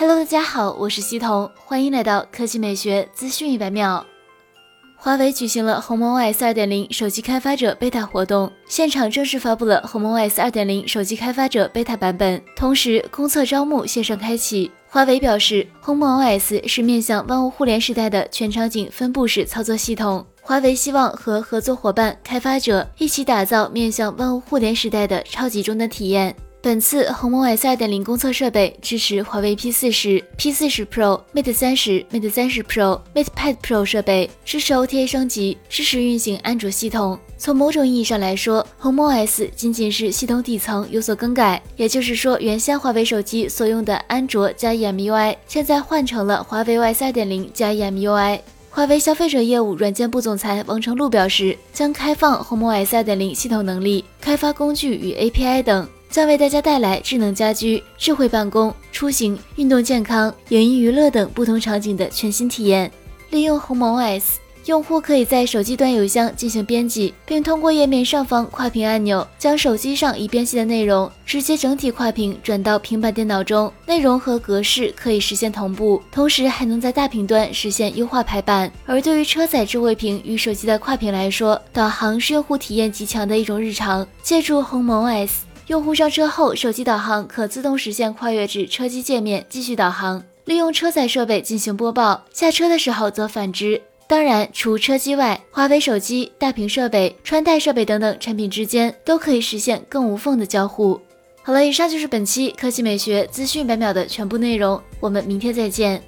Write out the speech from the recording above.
Hello，大家好，我是西彤，欢迎来到科技美学资讯一百秒。华为举行了鸿蒙 OS 2.0手机开发者 beta 活动，现场正式发布了鸿蒙 OS 2.0手机开发者 beta 版本，同时公测招募线上开启。华为表示，鸿蒙 OS 是面向万物互联时代的全场景分布式操作系统。华为希望和合作伙伴、开发者一起打造面向万物互联时代的超级终端体验。本次鸿蒙 OS 2.0公测设备支持华为 P40、P40 Pro、Mate 30、Mate 30 Pro、MatePad Pro 设备，支持 OTA 升级，支持运行安卓系统。从某种意义上来说，鸿蒙 S 仅仅是系统底层有所更改，也就是说，原先华为手机所用的安卓加 EMUI，现在换成了华为 OS 2.0加 EMUI。华为消费者业务软件部总裁王成禄表示，将开放鸿蒙 OS 2.0系统能力、开发工具与 API 等。将为大家带来智能家居、智慧办公、出行、运动健康、影音娱乐等不同场景的全新体验。利用鸿蒙 OS，用户可以在手机端邮箱进行编辑，并通过页面上方跨屏按钮，将手机上已编辑的内容直接整体跨屏转到平板电脑中，内容和格式可以实现同步，同时还能在大屏端实现优化排版。而对于车载智慧屏与手机的跨屏来说，导航是用户体验极强的一种日常。借助鸿蒙 OS。用户上车后，手机导航可自动实现跨越至车机界面继续导航，利用车载设备进行播报；下车的时候则反之。当然，除车机外，华为手机、大屏设备、穿戴设备等等产品之间都可以实现更无缝的交互。好了，以上就是本期科技美学资讯百秒的全部内容，我们明天再见。